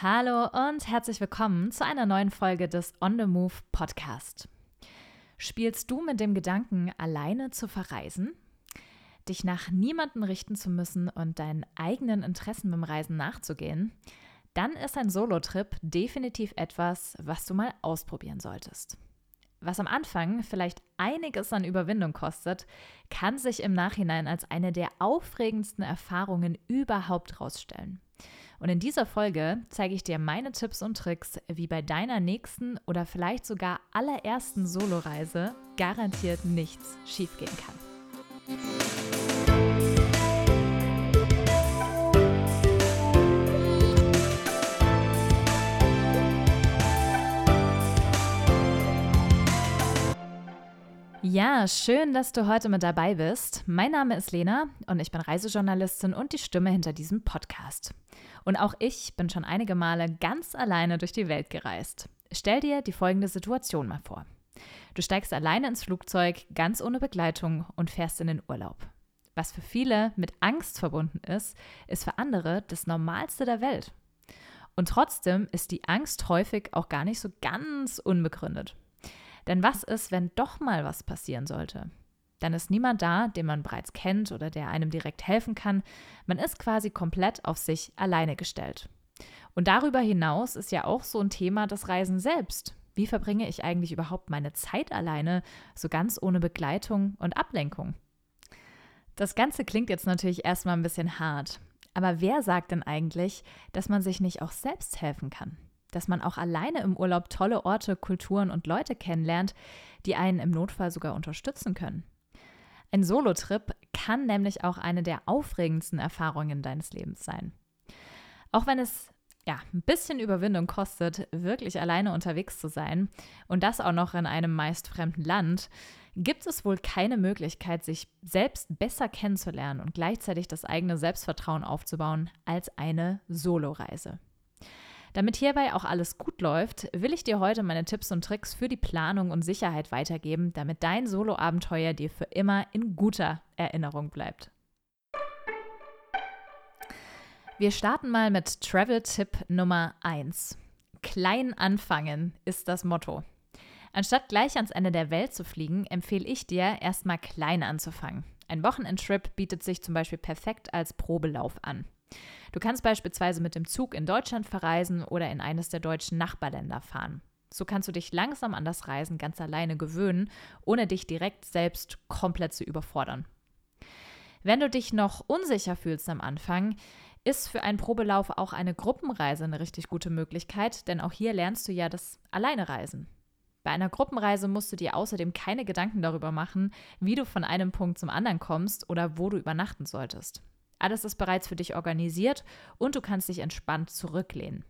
Hallo und herzlich willkommen zu einer neuen Folge des On the Move Podcast. Spielst du mit dem Gedanken, alleine zu verreisen? Dich nach niemanden richten zu müssen und deinen eigenen Interessen beim Reisen nachzugehen? Dann ist ein Solo-Trip definitiv etwas, was du mal ausprobieren solltest. Was am Anfang vielleicht einiges an Überwindung kostet, kann sich im Nachhinein als eine der aufregendsten Erfahrungen überhaupt herausstellen. Und in dieser Folge zeige ich dir meine Tipps und Tricks, wie bei deiner nächsten oder vielleicht sogar allerersten Soloreise garantiert nichts schiefgehen kann. Ja, schön, dass du heute mit dabei bist. Mein Name ist Lena und ich bin Reisejournalistin und die Stimme hinter diesem Podcast. Und auch ich bin schon einige Male ganz alleine durch die Welt gereist. Stell dir die folgende Situation mal vor. Du steigst alleine ins Flugzeug, ganz ohne Begleitung und fährst in den Urlaub. Was für viele mit Angst verbunden ist, ist für andere das Normalste der Welt. Und trotzdem ist die Angst häufig auch gar nicht so ganz unbegründet. Denn was ist, wenn doch mal was passieren sollte? Dann ist niemand da, den man bereits kennt oder der einem direkt helfen kann. Man ist quasi komplett auf sich alleine gestellt. Und darüber hinaus ist ja auch so ein Thema das Reisen selbst. Wie verbringe ich eigentlich überhaupt meine Zeit alleine, so ganz ohne Begleitung und Ablenkung? Das Ganze klingt jetzt natürlich erstmal ein bisschen hart. Aber wer sagt denn eigentlich, dass man sich nicht auch selbst helfen kann? Dass man auch alleine im Urlaub tolle Orte, Kulturen und Leute kennenlernt, die einen im Notfall sogar unterstützen können? Ein Solotrip kann nämlich auch eine der aufregendsten Erfahrungen deines Lebens sein. Auch wenn es ja, ein bisschen Überwindung kostet, wirklich alleine unterwegs zu sein und das auch noch in einem meist fremden Land, gibt es wohl keine Möglichkeit, sich selbst besser kennenzulernen und gleichzeitig das eigene Selbstvertrauen aufzubauen als eine Soloreise. Damit hierbei auch alles gut läuft, will ich dir heute meine Tipps und Tricks für die Planung und Sicherheit weitergeben, damit dein Solo-Abenteuer dir für immer in guter Erinnerung bleibt. Wir starten mal mit Travel-Tipp Nummer 1. Klein anfangen ist das Motto. Anstatt gleich ans Ende der Welt zu fliegen, empfehle ich dir, erstmal klein anzufangen. Ein Wochenendtrip bietet sich zum Beispiel perfekt als Probelauf an. Du kannst beispielsweise mit dem Zug in Deutschland verreisen oder in eines der deutschen Nachbarländer fahren. So kannst du dich langsam an das Reisen ganz alleine gewöhnen, ohne dich direkt selbst komplett zu überfordern. Wenn du dich noch unsicher fühlst am Anfang, ist für einen Probelauf auch eine Gruppenreise eine richtig gute Möglichkeit, denn auch hier lernst du ja das Alleinereisen. Bei einer Gruppenreise musst du dir außerdem keine Gedanken darüber machen, wie du von einem Punkt zum anderen kommst oder wo du übernachten solltest. Alles ist bereits für dich organisiert und du kannst dich entspannt zurücklehnen.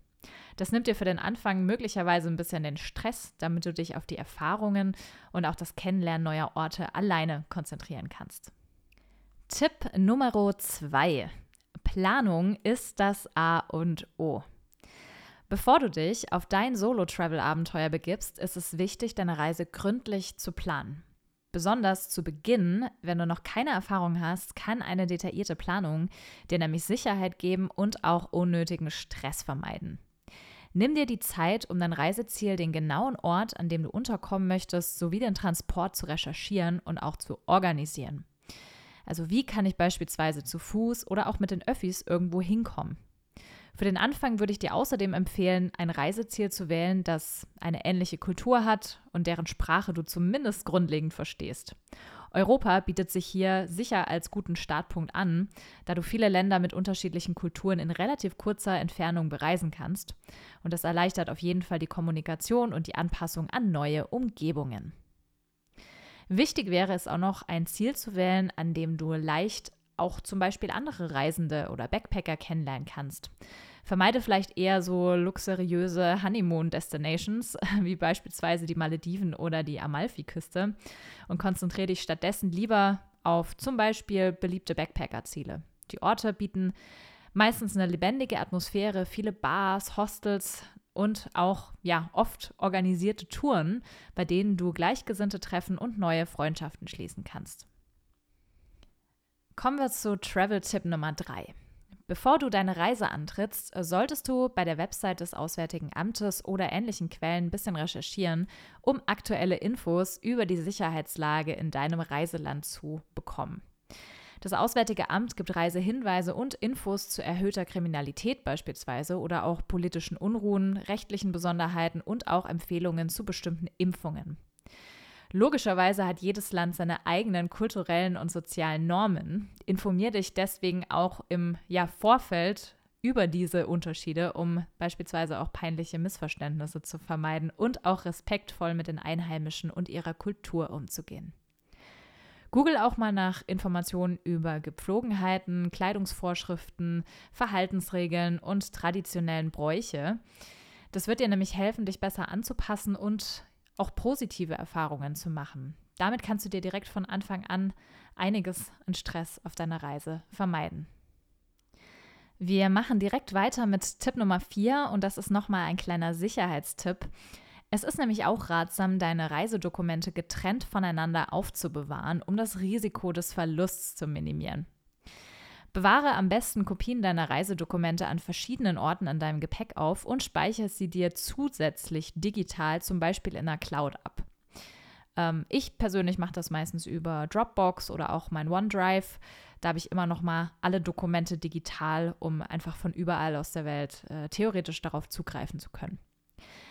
Das nimmt dir für den Anfang möglicherweise ein bisschen den Stress, damit du dich auf die Erfahrungen und auch das Kennenlernen neuer Orte alleine konzentrieren kannst. Tipp Nummer zwei: Planung ist das A und O. Bevor du dich auf dein Solo-Travel-Abenteuer begibst, ist es wichtig, deine Reise gründlich zu planen. Besonders zu Beginn, wenn du noch keine Erfahrung hast, kann eine detaillierte Planung dir nämlich Sicherheit geben und auch unnötigen Stress vermeiden. Nimm dir die Zeit, um dein Reiseziel, den genauen Ort, an dem du unterkommen möchtest, sowie den Transport zu recherchieren und auch zu organisieren. Also wie kann ich beispielsweise zu Fuß oder auch mit den Öffis irgendwo hinkommen? Für den Anfang würde ich dir außerdem empfehlen, ein Reiseziel zu wählen, das eine ähnliche Kultur hat und deren Sprache du zumindest grundlegend verstehst. Europa bietet sich hier sicher als guten Startpunkt an, da du viele Länder mit unterschiedlichen Kulturen in relativ kurzer Entfernung bereisen kannst. Und das erleichtert auf jeden Fall die Kommunikation und die Anpassung an neue Umgebungen. Wichtig wäre es auch noch, ein Ziel zu wählen, an dem du leicht auch zum Beispiel andere Reisende oder Backpacker kennenlernen kannst. Vermeide vielleicht eher so luxuriöse Honeymoon-Destinations, wie beispielsweise die Malediven oder die Amalfi-Küste, und konzentriere dich stattdessen lieber auf zum Beispiel beliebte Backpacker-Ziele. Die Orte bieten meistens eine lebendige Atmosphäre, viele Bars, Hostels und auch ja oft organisierte Touren, bei denen du Gleichgesinnte treffen und neue Freundschaften schließen kannst. Kommen wir zu Travel-Tipp Nummer 3. Bevor du deine Reise antrittst, solltest du bei der Website des Auswärtigen Amtes oder ähnlichen Quellen ein bisschen recherchieren, um aktuelle Infos über die Sicherheitslage in deinem Reiseland zu bekommen. Das Auswärtige Amt gibt Reisehinweise und Infos zu erhöhter Kriminalität beispielsweise oder auch politischen Unruhen, rechtlichen Besonderheiten und auch Empfehlungen zu bestimmten Impfungen. Logischerweise hat jedes Land seine eigenen kulturellen und sozialen Normen. Informier dich deswegen auch im ja, Vorfeld über diese Unterschiede, um beispielsweise auch peinliche Missverständnisse zu vermeiden und auch respektvoll mit den Einheimischen und ihrer Kultur umzugehen. Google auch mal nach Informationen über Gepflogenheiten, Kleidungsvorschriften, Verhaltensregeln und traditionellen Bräuche. Das wird dir nämlich helfen, dich besser anzupassen und auch positive Erfahrungen zu machen. Damit kannst du dir direkt von Anfang an einiges an Stress auf deiner Reise vermeiden. Wir machen direkt weiter mit Tipp Nummer 4 und das ist nochmal ein kleiner Sicherheitstipp. Es ist nämlich auch ratsam, deine Reisedokumente getrennt voneinander aufzubewahren, um das Risiko des Verlusts zu minimieren. Bewahre am besten Kopien deiner Reisedokumente an verschiedenen Orten in deinem Gepäck auf und speichere sie dir zusätzlich digital, zum Beispiel in der Cloud ab. Ähm, ich persönlich mache das meistens über Dropbox oder auch mein OneDrive. Da habe ich immer noch mal alle Dokumente digital, um einfach von überall aus der Welt äh, theoretisch darauf zugreifen zu können.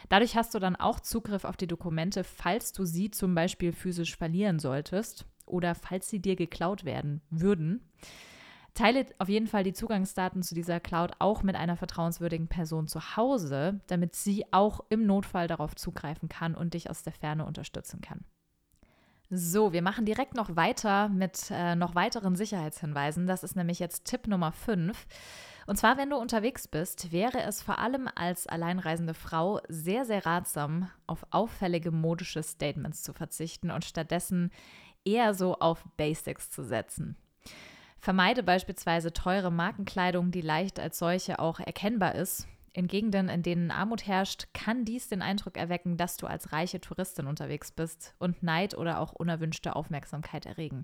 Dadurch hast du dann auch Zugriff auf die Dokumente, falls du sie zum Beispiel physisch verlieren solltest oder falls sie dir geklaut werden würden. Teile auf jeden Fall die Zugangsdaten zu dieser Cloud auch mit einer vertrauenswürdigen Person zu Hause, damit sie auch im Notfall darauf zugreifen kann und dich aus der Ferne unterstützen kann. So, wir machen direkt noch weiter mit äh, noch weiteren Sicherheitshinweisen. Das ist nämlich jetzt Tipp Nummer 5. Und zwar, wenn du unterwegs bist, wäre es vor allem als alleinreisende Frau sehr, sehr ratsam, auf auffällige modische Statements zu verzichten und stattdessen eher so auf Basics zu setzen. Vermeide beispielsweise teure Markenkleidung, die leicht als solche auch erkennbar ist. In Gegenden, in denen Armut herrscht, kann dies den Eindruck erwecken, dass du als reiche Touristin unterwegs bist und Neid oder auch unerwünschte Aufmerksamkeit erregen.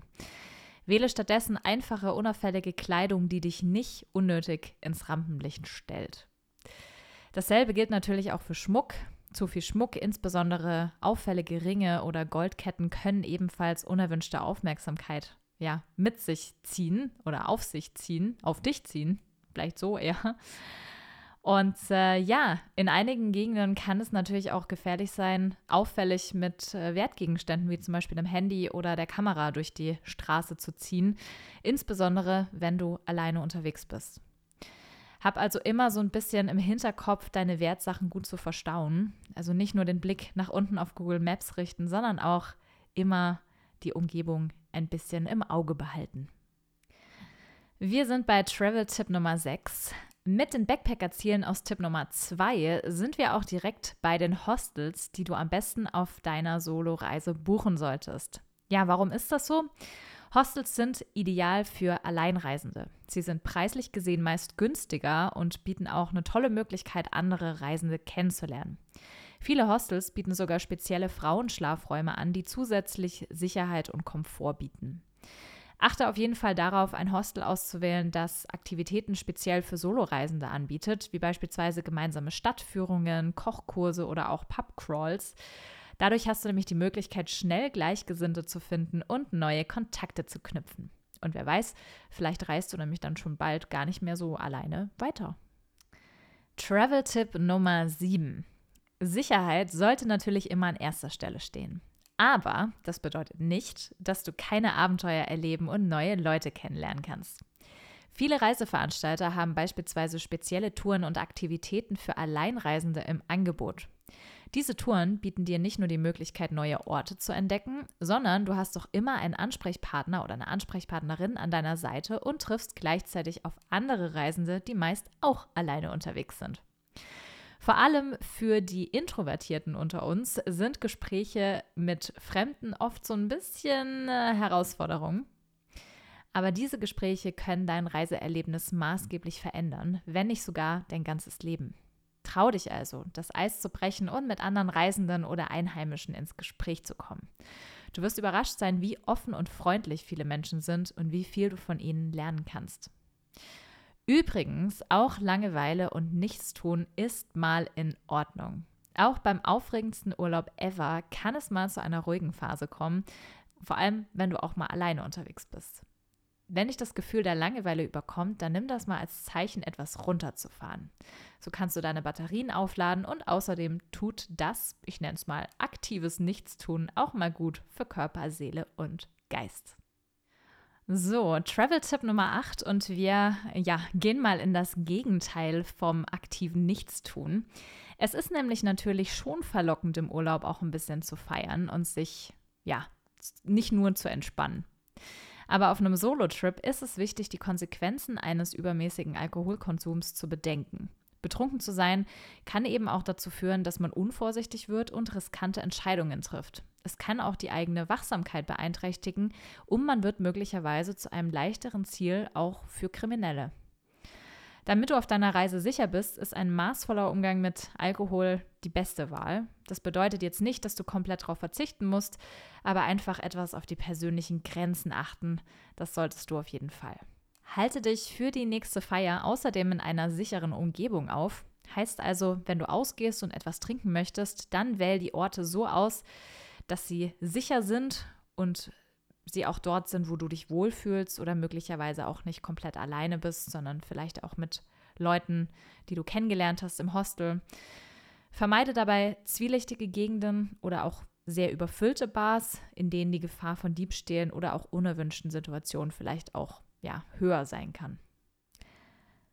Wähle stattdessen einfache, unauffällige Kleidung, die dich nicht unnötig ins Rampenlicht stellt. Dasselbe gilt natürlich auch für Schmuck. Zu viel Schmuck, insbesondere auffällige Ringe oder Goldketten, können ebenfalls unerwünschte Aufmerksamkeit ja, mit sich ziehen oder auf sich ziehen, auf dich ziehen, vielleicht so eher. Und äh, ja, in einigen Gegenden kann es natürlich auch gefährlich sein, auffällig mit äh, Wertgegenständen wie zum Beispiel dem Handy oder der Kamera durch die Straße zu ziehen, insbesondere wenn du alleine unterwegs bist. Hab also immer so ein bisschen im Hinterkopf, deine Wertsachen gut zu verstauen. Also nicht nur den Blick nach unten auf Google Maps richten, sondern auch immer die Umgebung ein bisschen im Auge behalten. Wir sind bei Travel-Tipp Nummer 6. Mit den Backpacker-Zielen aus Tipp Nummer 2 sind wir auch direkt bei den Hostels, die du am besten auf deiner Solo-Reise buchen solltest. Ja, warum ist das so? Hostels sind ideal für Alleinreisende. Sie sind preislich gesehen meist günstiger und bieten auch eine tolle Möglichkeit, andere Reisende kennenzulernen. Viele Hostels bieten sogar spezielle Frauenschlafräume an, die zusätzlich Sicherheit und Komfort bieten. Achte auf jeden Fall darauf, ein Hostel auszuwählen, das Aktivitäten speziell für Soloreisende anbietet, wie beispielsweise gemeinsame Stadtführungen, Kochkurse oder auch Pubcrawls. Dadurch hast du nämlich die Möglichkeit, schnell Gleichgesinnte zu finden und neue Kontakte zu knüpfen. Und wer weiß, vielleicht reist du nämlich dann schon bald gar nicht mehr so alleine weiter. Travel-Tipp Nummer 7. Sicherheit sollte natürlich immer an erster Stelle stehen. Aber das bedeutet nicht, dass du keine Abenteuer erleben und neue Leute kennenlernen kannst. Viele Reiseveranstalter haben beispielsweise spezielle Touren und Aktivitäten für Alleinreisende im Angebot. Diese Touren bieten dir nicht nur die Möglichkeit, neue Orte zu entdecken, sondern du hast auch immer einen Ansprechpartner oder eine Ansprechpartnerin an deiner Seite und triffst gleichzeitig auf andere Reisende, die meist auch alleine unterwegs sind. Vor allem für die Introvertierten unter uns sind Gespräche mit Fremden oft so ein bisschen äh, Herausforderung. Aber diese Gespräche können dein Reiseerlebnis maßgeblich verändern, wenn nicht sogar dein ganzes Leben. Trau dich also, das Eis zu brechen und mit anderen Reisenden oder Einheimischen ins Gespräch zu kommen. Du wirst überrascht sein, wie offen und freundlich viele Menschen sind und wie viel du von ihnen lernen kannst. Übrigens, auch Langeweile und Nichtstun ist mal in Ordnung. Auch beim aufregendsten Urlaub ever kann es mal zu einer ruhigen Phase kommen, vor allem wenn du auch mal alleine unterwegs bist. Wenn dich das Gefühl der Langeweile überkommt, dann nimm das mal als Zeichen, etwas runterzufahren. So kannst du deine Batterien aufladen und außerdem tut das, ich nenne es mal aktives Nichtstun, auch mal gut für Körper, Seele und Geist. So, Travel-Tipp Nummer 8 und wir ja, gehen mal in das Gegenteil vom aktiven Nichtstun. Es ist nämlich natürlich schon verlockend im Urlaub auch ein bisschen zu feiern und sich ja, nicht nur zu entspannen. Aber auf einem Solo-Trip ist es wichtig, die Konsequenzen eines übermäßigen Alkoholkonsums zu bedenken. Betrunken zu sein kann eben auch dazu führen, dass man unvorsichtig wird und riskante Entscheidungen trifft. Es kann auch die eigene Wachsamkeit beeinträchtigen und man wird möglicherweise zu einem leichteren Ziel auch für Kriminelle. Damit du auf deiner Reise sicher bist, ist ein maßvoller Umgang mit Alkohol die beste Wahl. Das bedeutet jetzt nicht, dass du komplett darauf verzichten musst, aber einfach etwas auf die persönlichen Grenzen achten. Das solltest du auf jeden Fall. Halte dich für die nächste Feier außerdem in einer sicheren Umgebung auf. Heißt also, wenn du ausgehst und etwas trinken möchtest, dann wähl die Orte so aus, dass sie sicher sind und sie auch dort sind, wo du dich wohlfühlst oder möglicherweise auch nicht komplett alleine bist, sondern vielleicht auch mit Leuten, die du kennengelernt hast im Hostel. Vermeide dabei zwielichtige Gegenden oder auch sehr überfüllte Bars, in denen die Gefahr von Diebstählen oder auch unerwünschten Situationen vielleicht auch ja, höher sein kann.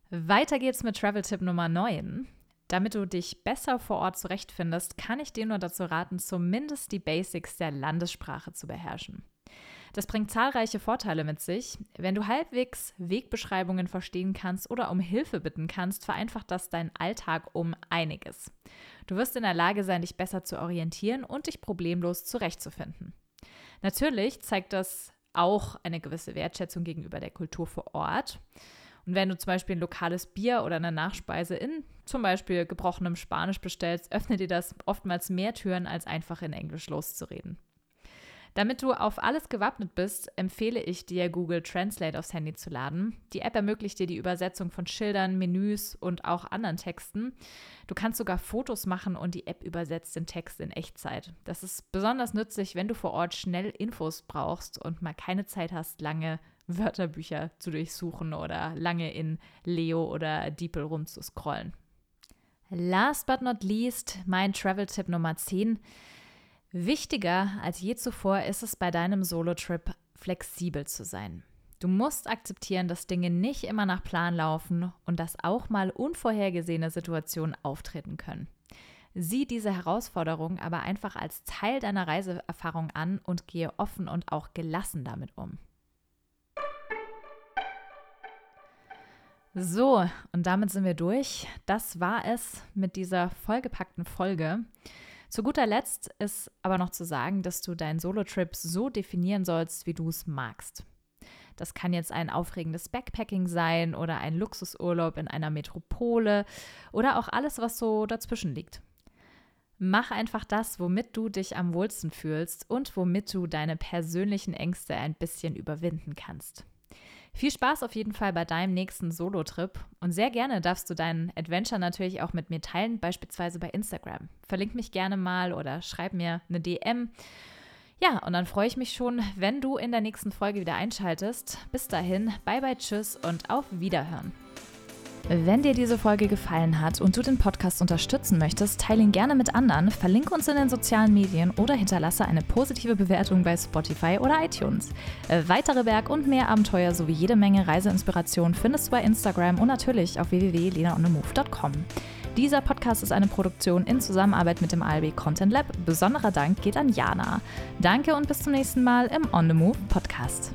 Weiter geht's mit Travel-Tipp Nummer 9. Damit du dich besser vor Ort zurechtfindest, kann ich dir nur dazu raten, zumindest die Basics der Landessprache zu beherrschen. Das bringt zahlreiche Vorteile mit sich. Wenn du halbwegs Wegbeschreibungen verstehen kannst oder um Hilfe bitten kannst, vereinfacht das deinen Alltag um einiges. Du wirst in der Lage sein, dich besser zu orientieren und dich problemlos zurechtzufinden. Natürlich zeigt das auch eine gewisse Wertschätzung gegenüber der Kultur vor Ort. Und wenn du zum Beispiel ein lokales Bier oder eine Nachspeise in zum Beispiel gebrochenem Spanisch bestellst, öffnet dir das oftmals mehr Türen, als einfach in Englisch loszureden. Damit du auf alles gewappnet bist, empfehle ich dir, Google Translate aufs Handy zu laden. Die App ermöglicht dir die Übersetzung von Schildern, Menüs und auch anderen Texten. Du kannst sogar Fotos machen und die App übersetzt den Text in Echtzeit. Das ist besonders nützlich, wenn du vor Ort schnell Infos brauchst und mal keine Zeit hast, lange Wörterbücher zu durchsuchen oder lange in Leo oder DeepL rumzuscrollen. Last but not least, mein Travel-Tipp Nummer 10. Wichtiger als je zuvor ist es bei deinem Solo-Trip flexibel zu sein. Du musst akzeptieren, dass Dinge nicht immer nach Plan laufen und dass auch mal unvorhergesehene Situationen auftreten können. Sieh diese Herausforderung aber einfach als Teil deiner Reiseerfahrung an und gehe offen und auch gelassen damit um. So, und damit sind wir durch. Das war es mit dieser vollgepackten Folge. Zu guter Letzt ist aber noch zu sagen, dass du deinen Solo-Trip so definieren sollst, wie du es magst. Das kann jetzt ein aufregendes Backpacking sein oder ein Luxusurlaub in einer Metropole oder auch alles, was so dazwischen liegt. Mach einfach das, womit du dich am wohlsten fühlst und womit du deine persönlichen Ängste ein bisschen überwinden kannst. Viel Spaß auf jeden Fall bei deinem nächsten Solo-Trip und sehr gerne darfst du deinen Adventure natürlich auch mit mir teilen, beispielsweise bei Instagram. Verlink mich gerne mal oder schreib mir eine DM. Ja, und dann freue ich mich schon, wenn du in der nächsten Folge wieder einschaltest. Bis dahin, bye bye, tschüss und auf Wiederhören. Wenn dir diese Folge gefallen hat und du den Podcast unterstützen möchtest, teile ihn gerne mit anderen, verlinke uns in den sozialen Medien oder hinterlasse eine positive Bewertung bei Spotify oder iTunes. Äh, weitere Berg- und mehr Abenteuer sowie jede Menge Reiseinspiration findest du bei Instagram und natürlich auf www.lenaonemove.com. Dieser Podcast ist eine Produktion in Zusammenarbeit mit dem ALB Content Lab. Besonderer Dank geht an Jana. Danke und bis zum nächsten Mal im On the Move Podcast.